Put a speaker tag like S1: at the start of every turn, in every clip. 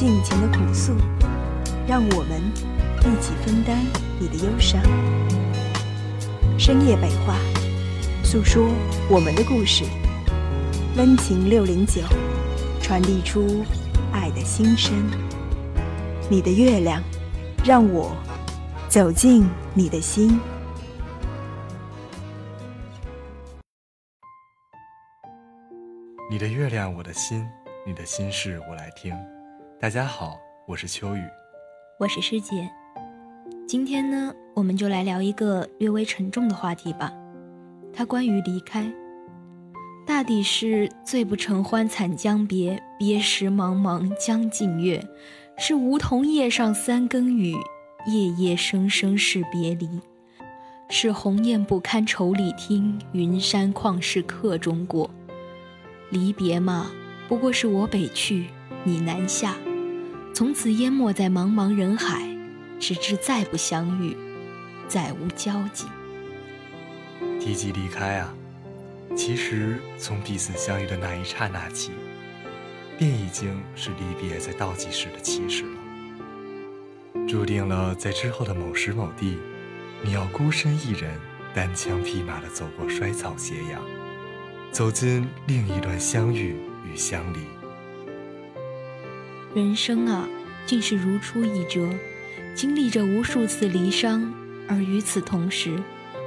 S1: 尽情的苦诉，让我们一起分担你的忧伤。深夜北话，诉说我们的故事。温情六零九，传递出爱的心声。你的月亮，让我走进你的心。
S2: 你的月亮，我的心，你的心事我来听。大家好，我是秋雨，
S3: 我是师姐。今天呢，我们就来聊一个略微沉重的话题吧，它关于离开。大抵是醉不成欢惨将别，别时茫茫江浸月。是梧桐叶上三更雨，夜夜声声是别离。是鸿雁不堪愁里听，云山旷世客中过。离别嘛，不过是我北去，你南下，从此淹没在茫茫人海，直至再不相遇，再无交集。
S2: 提及离开啊。其实，从彼此相遇的那一刹那起，便已经是离别在倒计时的起始了。注定了，在之后的某时某地，你要孤身一人、单枪匹马地走过衰草斜阳，走进另一段相遇与相离。
S3: 人生啊，竟是如出一辙，经历着无数次离殇，而与此同时，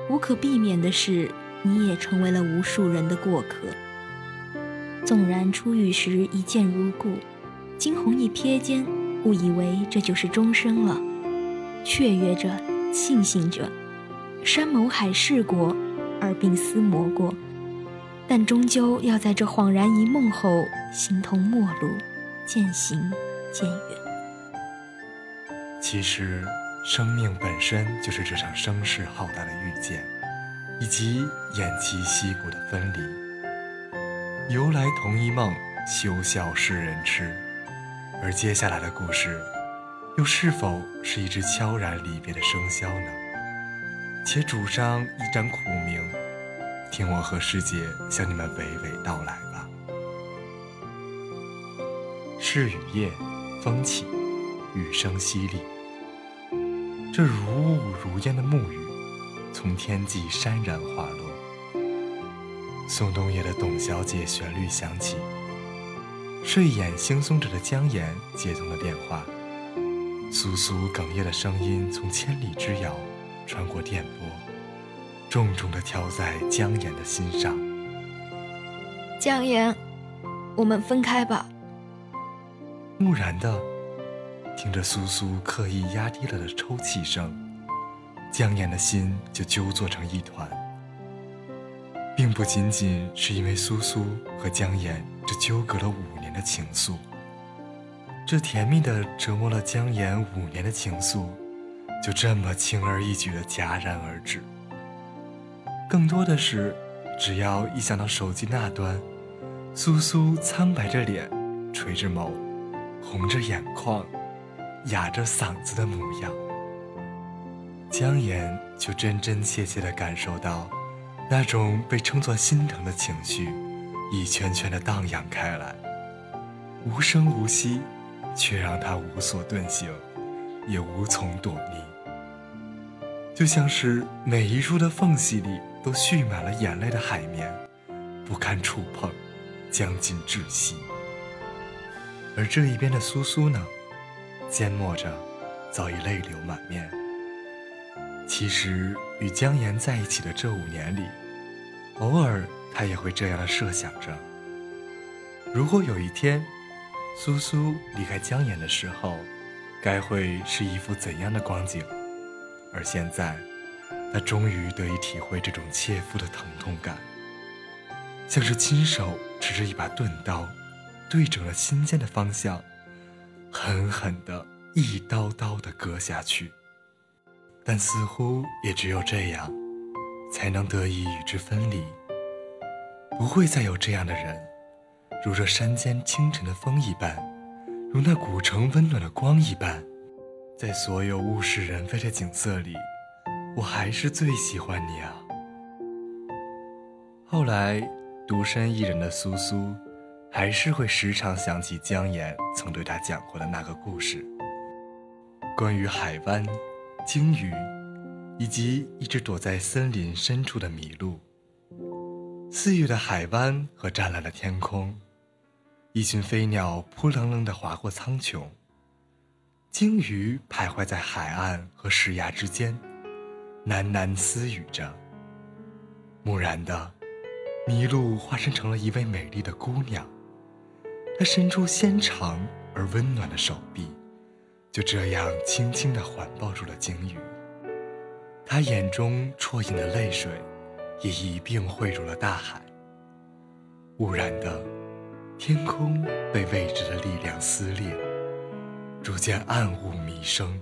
S3: 无可避免的是。你也成为了无数人的过客。纵然初遇时一见如故，惊鸿一瞥间，误以为这就是终生了，雀跃着，庆幸着，山盟海誓过，耳鬓厮磨过，但终究要在这恍然一梦后，形同陌路，渐行渐远。
S2: 其实，生命本身就是这场声势浩大的遇见。以及偃旗息鼓的分离，由来同一梦，休笑世人痴。而接下来的故事，又是否是一支悄然离别的笙箫呢？且主上一盏苦茗，听我和师姐向你们娓娓道来。是雨夜，风起，雨声淅沥，这如雾如烟的暮雨。从天际潸然滑落，宋冬野的《董小姐》旋律响起，睡眼惺忪着的江岩接通了电话，簌簌哽咽的声音从千里之遥穿过电波，重重地敲在江岩的心上。
S3: 江岩，我们分开吧。
S2: 木然的听着苏苏刻意压低了的抽泣声。江岩的心就揪作成一团，并不仅仅是因为苏苏和江岩这纠葛了五年的情愫，这甜蜜的折磨了江岩五年的情愫，就这么轻而易举的戛然而止。更多的是，只要一想到手机那端，苏苏苍白着脸，垂着眸，红着眼眶，哑着嗓子的模样。江岩就真真切切地感受到，那种被称作心疼的情绪，一圈圈地荡漾开来，无声无息，却让他无所遁形，也无从躲避。就像是每一处的缝隙里都蓄满了眼泪的海绵，不堪触碰，将近窒息。而这一边的苏苏呢，缄默着，早已泪流满面。其实，与江岩在一起的这五年里，偶尔他也会这样的设想着：如果有一天，苏苏离开江岩的时候，该会是一幅怎样的光景？而现在，他终于得以体会这种切肤的疼痛感，像是亲手持着一把钝刀，对准了心间的方向，狠狠地一刀刀地割下去。但似乎也只有这样，才能得以与之分离。不会再有这样的人，如这山间清晨的风一般，如那古城温暖的光一般，在所有物是人非的景色里，我还是最喜欢你啊。后来，独身一人的苏苏，还是会时常想起姜岩曾对他讲过的那个故事，关于海湾。鲸鱼，以及一只躲在森林深处的麋鹿。四月的海湾和湛蓝的天空，一群飞鸟扑棱棱地划过苍穹。鲸鱼徘徊在海岸和石崖之间，喃喃私语着。木然的，麋鹿化身成了一位美丽的姑娘，他伸出纤长而温暖的手臂。就这样轻轻地环抱住了鲸鱼，他眼中啜饮的泪水，也一并汇入了大海。忽然的，天空被未知的力量撕裂，逐渐暗雾弥生，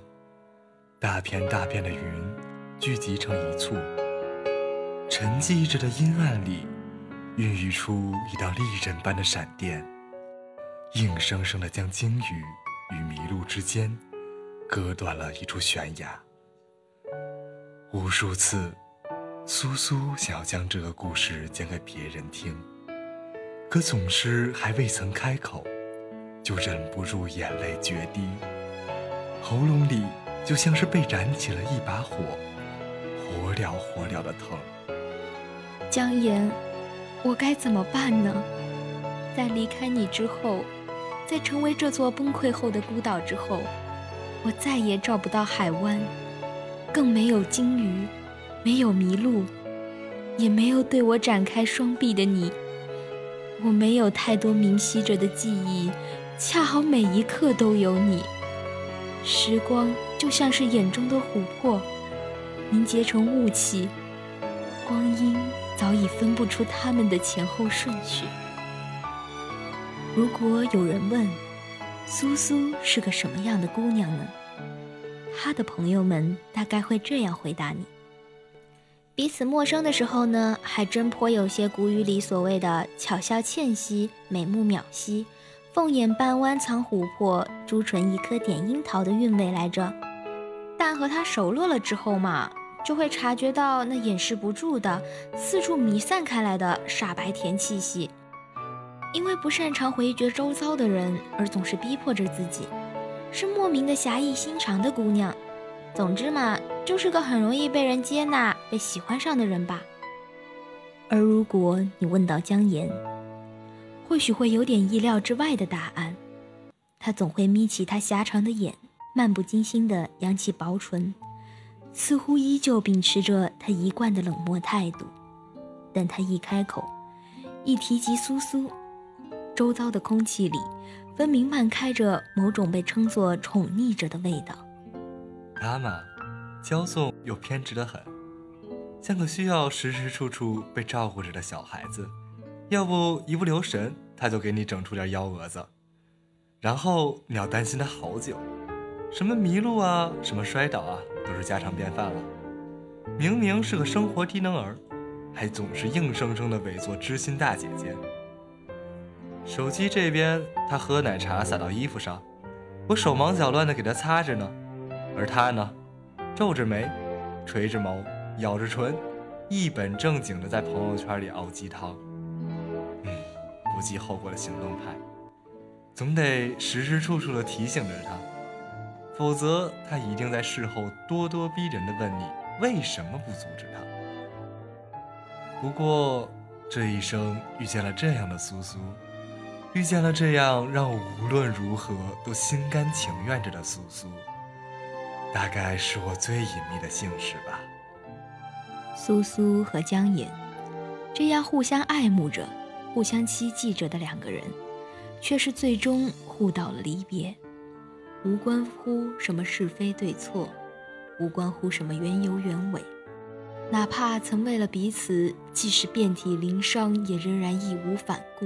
S2: 大片大片的云聚集成一簇，沉寂着的阴暗里，孕育出一道利刃般的闪电，硬生生地将鲸鱼。与麋鹿之间，割断了一处悬崖。无数次，苏苏想要将这个故事讲给别人听，可总是还未曾开口，就忍不住眼泪决堤，喉咙里就像是被燃起了一把火，火燎火燎的疼。
S3: 江岩，我该怎么办呢？在离开你之后。在成为这座崩溃后的孤岛之后，我再也找不到海湾，更没有鲸鱼，没有麋鹿，也没有对我展开双臂的你。我没有太多明晰着的记忆，恰好每一刻都有你。时光就像是眼中的琥珀，凝结成雾气，光阴早已分不出它们的前后顺序。如果有人问，苏苏是个什么样的姑娘呢？她的朋友们大概会这样回答你：彼此陌生的时候呢，还真颇有些古语里所谓的“巧笑倩兮，美目秒兮，凤眼半弯藏琥珀，朱唇一颗点樱桃”的韵味来着。但和他熟络了之后嘛，就会察觉到那掩饰不住的、四处弥散开来的傻白甜气息。因为不擅长回绝周遭的人，而总是逼迫着自己，是莫名的侠义心肠的姑娘。总之嘛，就是个很容易被人接纳、被喜欢上的人吧。而如果你问到姜岩，或许会有点意料之外的答案。他总会眯起他狭长的眼，漫不经心地扬起薄唇，似乎依旧秉持着他一贯的冷漠态度。但他一开口，一提及苏苏。周遭的空气里，分明漫开着某种被称作宠溺着的味道。
S2: 他嘛，骄纵又偏执的很，像个需要时时处处被照顾着的小孩子。要不一不留神，他就给你整出点幺蛾子，然后你要担心他好久。什么迷路啊，什么摔倒啊，都是家常便饭了。明明是个生活低能儿，还总是硬生生的伪作知心大姐姐。手机这边，他喝奶茶洒到衣服上，我手忙脚乱的给他擦着呢，而他呢，皱着眉，垂着眸，咬着唇，一本正经的在朋友圈里熬鸡汤。嗯，不计后果的行动派，总得时时处处的提醒着他，否则他一定在事后咄咄逼人的问你为什么不阻止他。不过这一生遇见了这样的苏苏。遇见了这样让我无论如何都心甘情愿着的苏苏，大概是我最隐秘的幸事吧。
S3: 苏苏和江野，这样互相爱慕着、互相期冀着的两个人，却是最终互道了离别。无关乎什么是非对错，无关乎什么缘由缘委，哪怕曾为了彼此，即使遍体鳞伤，也仍然义无反顾。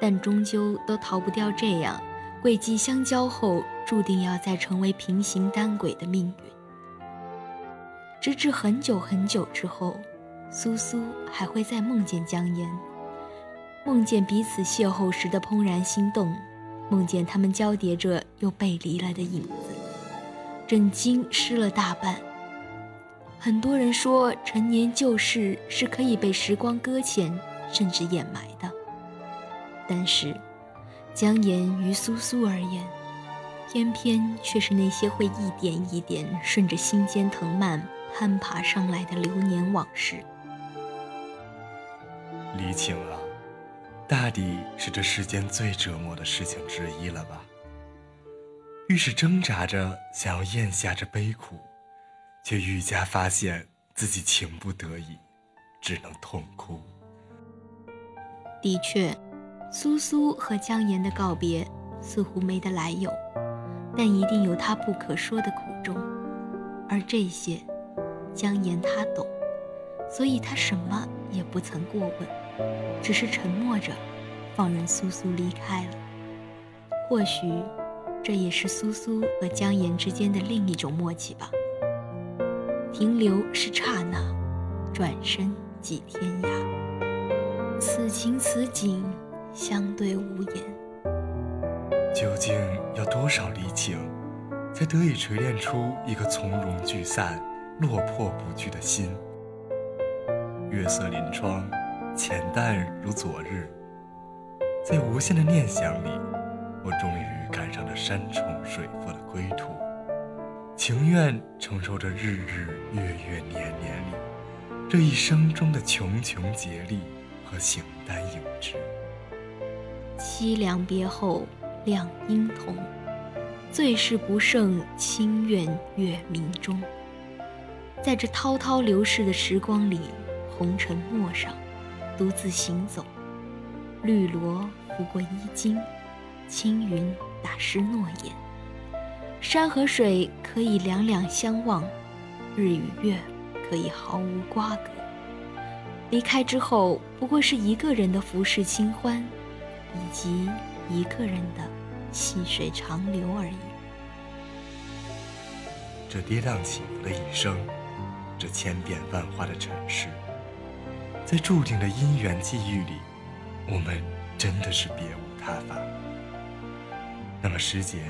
S3: 但终究都逃不掉这样轨迹相交后，注定要再成为平行单轨的命运。直至很久很久之后，苏苏还会再梦见江岩，梦见彼此邂逅时的怦然心动，梦见他们交叠着又背离了的影子，枕巾湿了大半。很多人说，陈年旧事是可以被时光搁浅，甚至掩埋的，但是。姜岩于苏苏而言，偏偏却是那些会一点一点顺着心间藤蔓攀爬上来的流年往事。
S2: 离情啊，大抵是这世间最折磨的事情之一了吧？愈是挣扎着想要咽下这悲苦，却愈加发现自己情不得已，只能痛哭。
S3: 的确。苏苏和江岩的告别似乎没得来由，但一定有他不可说的苦衷，而这些，江岩他懂，所以他什么也不曾过问，只是沉默着，放任苏苏离开了。或许，这也是苏苏和江岩之间的另一种默契吧。停留是刹那，转身即天涯。此情此景。相对无言，
S2: 究竟要多少离情，才得以锤炼出一个从容聚散、落魄不惧的心？月色临窗，浅淡如昨日，在无限的念想里，我终于赶上了山重水复的归途，情愿承受着日日月月年年里这一生中的茕茕孑立和形单影只。
S3: 凄凉别后两应同，最是不胜清怨月明中。在这滔滔流逝的时光里，红尘陌上，独自行走。绿萝拂过衣襟，青云打湿诺言。山和水可以两两相望，日与月可以毫无瓜葛。离开之后，不过是一个人的浮世清欢。以及一个人的细水长流而已。
S2: 这跌宕起伏的一生，这千变万化的尘世，在注定的姻缘际遇里，我们真的是别无他法。那么师姐，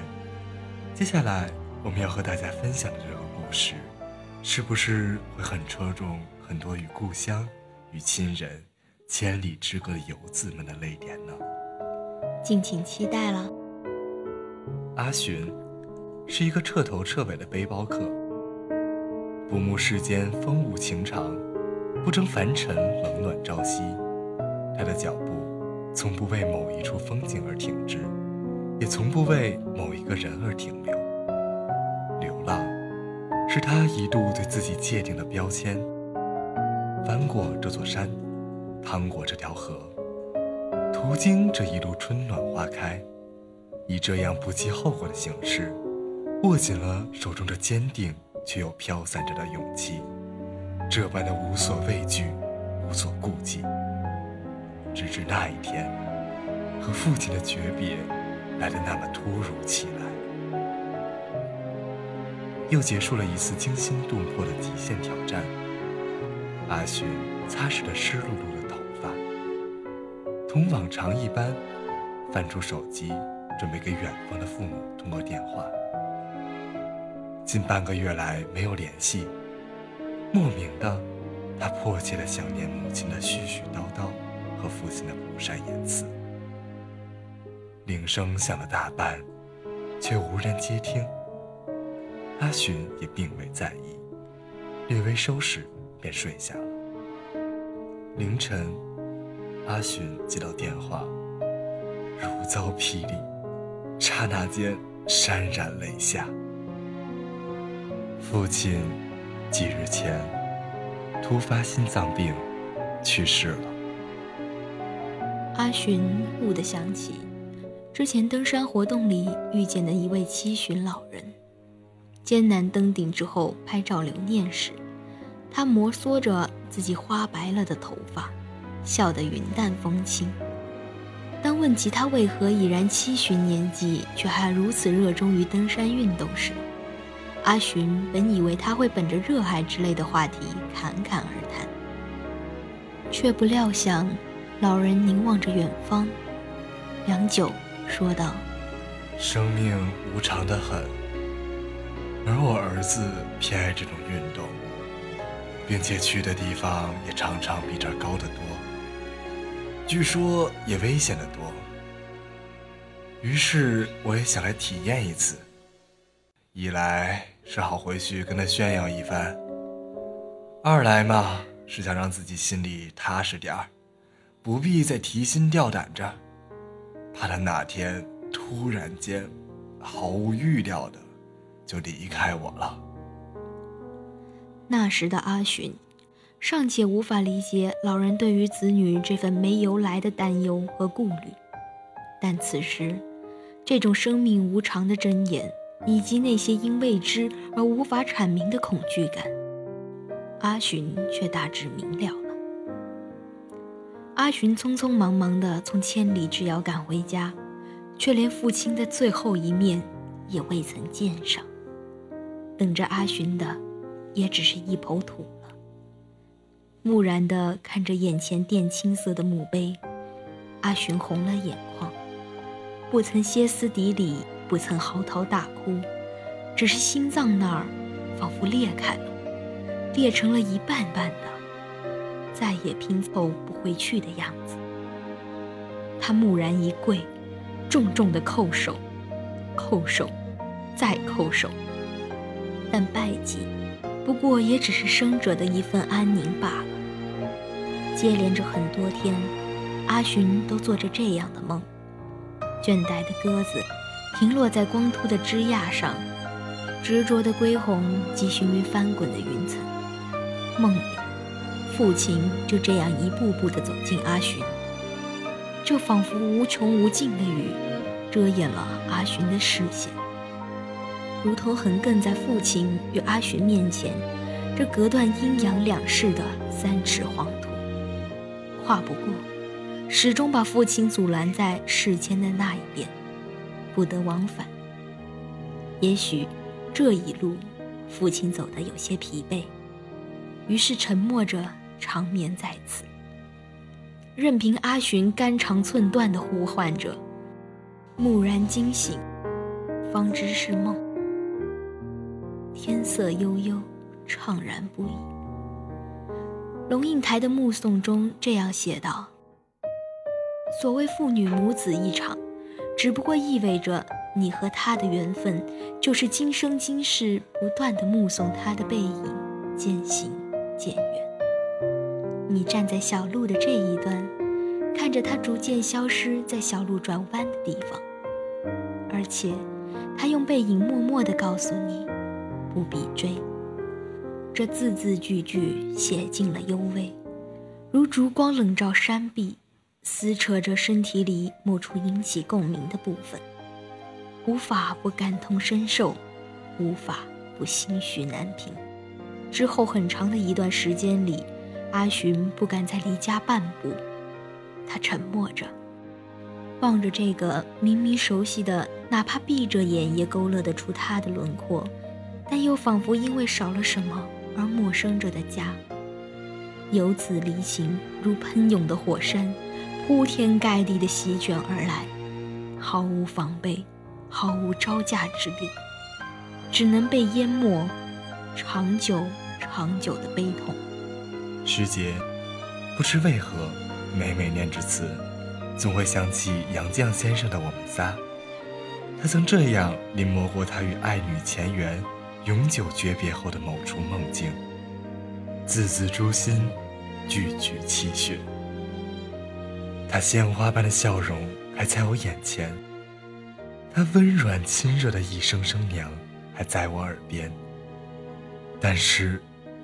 S2: 接下来我们要和大家分享的这个故事，是不是会很戳中很多与故乡、与亲人千里之隔的游子们的泪点呢？
S3: 敬请期待了。
S2: 阿寻是一个彻头彻尾的背包客，不慕世间风物情长，不争凡尘冷暖朝夕。他的脚步从不为某一处风景而停滞，也从不为某一个人而停留。流浪是他一度对自己界定的标签。翻过这座山，趟过这条河。途经这一路春暖花开，以这样不计后果的形式，握紧了手中这坚定却又飘散着的勇气，这般的无所畏惧，无所顾忌。直至那一天，和父亲的诀别来得那么突如其来，又结束了一次惊心动魄的极限挑战。阿寻擦拭着湿漉漉的。同往常一般，翻出手机，准备给远方的父母通个电话。近半个月来没有联系，莫名的，他迫切的想念母亲的絮絮叨叨和父亲的不善言辞。铃声响了大半，却无人接听。阿寻也并未在意，略微收拾便睡下了。凌晨。阿寻接到电话，如遭霹雳，刹那间潸然泪下。父亲几日前突发心脏病去世了。
S3: 阿寻蓦地想起之前登山活动里遇见的一位七旬老人，艰难登顶之后拍照留念时，他摩挲着自己花白了的头发。笑得云淡风轻，当问及他为何已然七旬年纪，却还如此热衷于登山运动时，阿寻本以为他会本着热爱之类的话题侃侃而谈，却不料想，老人凝望着远方，良久，说道：“
S2: 生命无常的很，而我儿子偏爱这种运动，并且去的地方也常常比这儿高得多。”据说也危险的多，于是我也想来体验一次。一来是好回去跟他炫耀一番，二来嘛是想让自己心里踏实点儿，不必再提心吊胆着，怕他哪天突然间毫无预料的就离开我了。
S3: 那时的阿寻。尚且无法理解老人对于子女这份没由来的担忧和顾虑，但此时，这种生命无常的真言，以及那些因未知而无法阐明的恐惧感，阿寻却大致明了了。阿寻匆匆忙忙地从千里之遥赶回家，却连父亲的最后一面也未曾见上，等着阿寻的，也只是一抔土。木然地看着眼前靛青色的墓碑，阿寻红了眼眶，不曾歇斯底里，不曾嚎啕大哭，只是心脏那儿仿佛裂开了，裂成了一半半的，再也拼凑不回去的样子。他木然一跪，重重的叩首，叩首，再叩首，但拜祭。不过也只是生者的一份安宁罢了。接连着很多天，阿寻都做着这样的梦：倦怠的鸽子停落在光秃的枝桠上，执着的归鸿寄寻于翻滚的云层。梦里，父亲就这样一步步地走近阿寻，这仿佛无穷无尽的雨，遮掩了阿寻的视线。如同横亘在父亲与阿寻面前，这隔断阴阳两世的三尺黄土，跨不过，始终把父亲阻拦在世间的那一边，不得往返。也许这一路，父亲走得有些疲惫，于是沉默着长眠在此，任凭阿寻肝肠寸断地呼唤着。蓦然惊醒，方知是梦。天色悠悠，怅然不已。龙应台的目送中这样写道：“所谓父女母子一场，只不过意味着你和他的缘分，就是今生今世不断的目送他的背影渐行渐远。你站在小路的这一端，看着他逐渐消失在小路转弯的地方，而且他用背影默默地告诉你。”不必追，这字字句句写尽了幽微，如烛光冷照山壁，撕扯着身体里某处引起共鸣的部分，无法不感同身受，无法不心绪难平。之后很长的一段时间里，阿寻不敢再离家半步，他沉默着，望着这个明明熟悉的，哪怕闭着眼也勾勒得出他的轮廓。但又仿佛因为少了什么而陌生着的家，由此离情如喷涌的火山，铺天盖地的席卷而来，毫无防备，毫无招架之力，只能被淹没，长久长久的悲痛。
S2: 师姐，不知为何，每每念至此，总会想起杨绛先生的《我们仨》，他曾这样临摹过他与爱女前缘。永久诀别后的某处梦境，字字诛心，句句泣血。他鲜花般的笑容还在我眼前，他温软亲热的一声声娘还在我耳边。但是，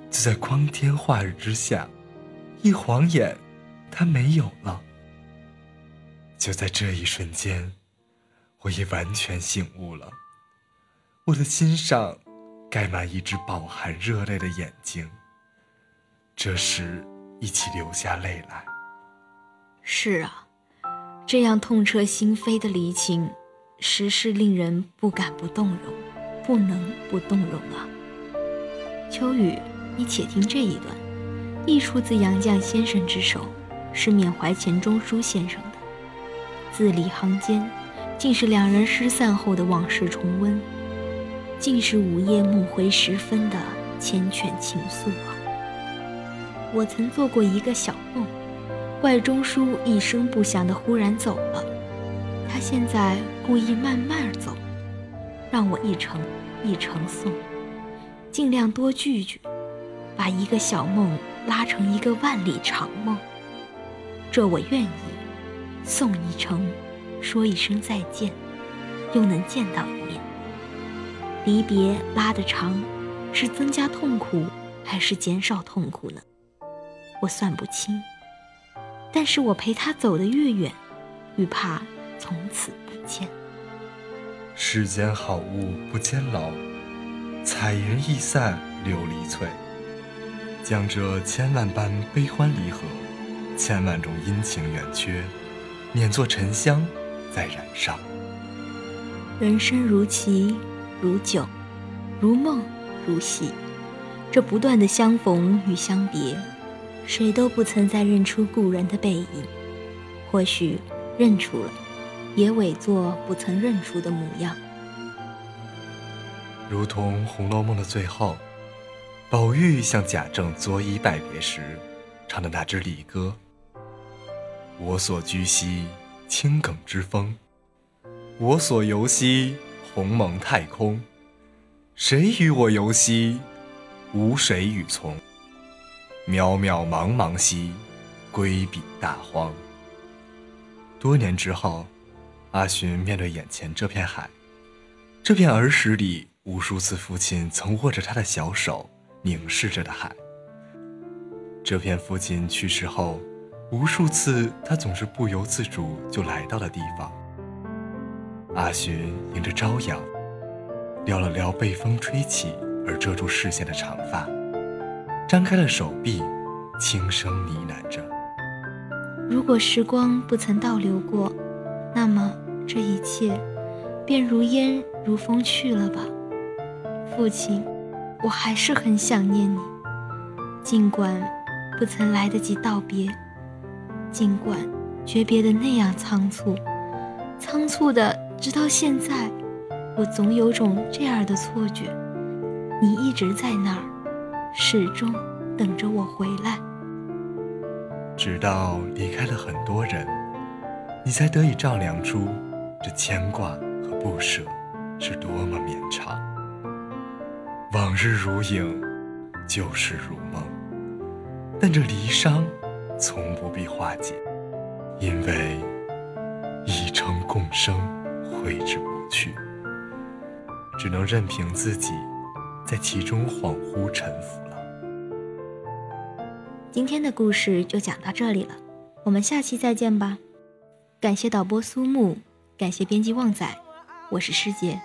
S2: 就在光天化日之下，一晃眼，他没有了。就在这一瞬间，我已完全醒悟了，我的心上。盖满一只饱含热泪的眼睛，这时一起流下泪来。
S3: 是啊，这样痛彻心扉的离情，实是令人不敢不动容，不能不动容啊。秋雨，你且听这一段，亦出自杨绛先生之手，是缅怀钱钟书先生的。字里行间，竟是两人失散后的往事重温，竟是午夜梦回时分的缱绻情愫啊！我曾做过一个小梦，怪钟书一声不响的忽然走了，他现在故意慢慢走，让我一程一程送。尽量多聚聚，把一个小梦拉成一个万里长梦。这我愿意，送一程，说一声再见，又能见到一面。离别拉得长，是增加痛苦还是减少痛苦呢？我算不清。但是我陪他走得越远，愈怕从此不见。
S2: 世间好物不坚牢。彩云易散琉璃脆，将这千万般悲欢离合，千万种阴晴圆缺，碾作沉香，再燃烧。
S3: 人生如棋，如酒，如梦，如戏，这不断的相逢与相别，谁都不曾再认出故人的背影，或许认出了，也伪作不曾认出的模样。
S2: 如同《红楼梦》的最后，宝玉向贾政作揖拜别时，唱的那支离歌：“我所居兮青埂之峰，我所游兮鸿蒙太空。谁与我游兮？无谁与从。渺渺茫茫兮，归彼大荒。”多年之后，阿寻面对眼前这片海，这片儿时里。无数次，父亲曾握着他的小手，凝视着的海。这片父亲去世后，无数次他总是不由自主就来到的地方。阿寻迎着朝阳，撩了撩被风吹起而遮住视线的长发，张开了手臂，轻声呢喃着：“
S3: 如果时光不曾倒流过，那么这一切便如烟如风去了吧。”父亲，我还是很想念你，尽管不曾来得及道别，尽管诀别的那样仓促，仓促的直到现在，我总有种这样的错觉：你一直在那儿，始终等着我回来。
S2: 直到离开了很多人，你才得以丈量出这牵挂和不舍是多么绵长。往日如影，旧事如梦，但这离殇从不必化解，因为已成共生挥之不去，只能任凭自己在其中恍惚沉浮了。
S3: 今天的故事就讲到这里了，我们下期再见吧。感谢导播苏木，感谢编辑旺仔，我是师姐。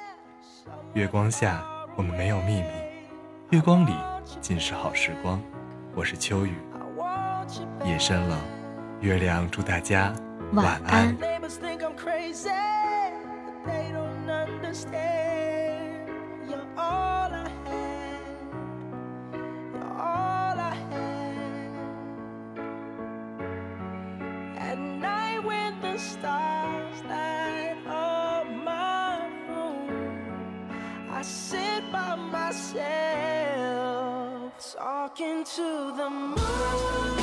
S2: 月光下。我们没有秘密，月光里尽是好时光。我是秋雨，夜深了，月亮祝大家晚安。
S4: they don't understand. You're all I had. You're all I had. At night when the stars light up my room, I sit by myself talking to the moon.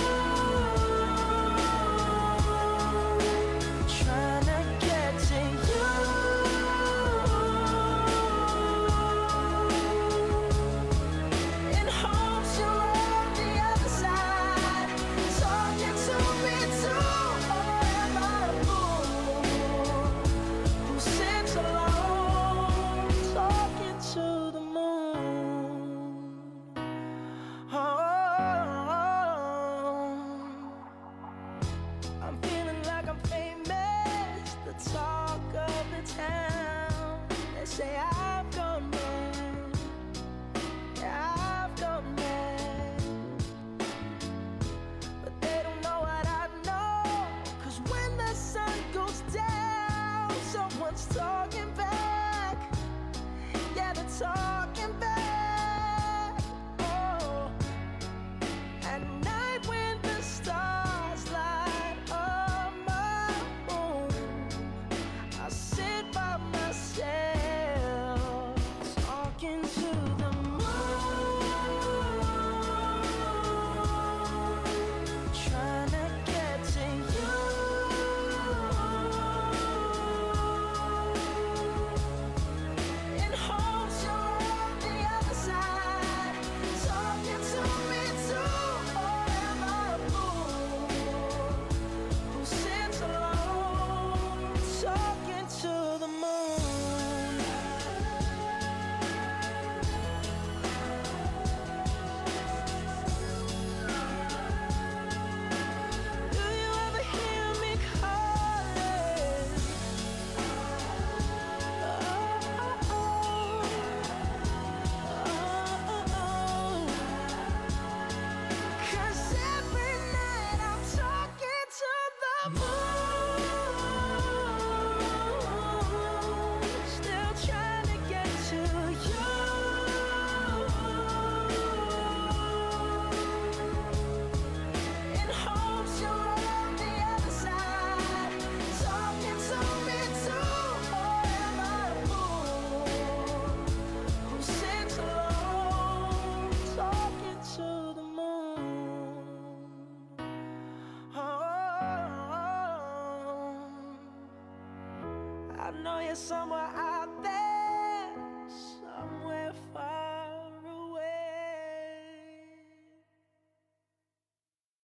S4: Know you're somewhere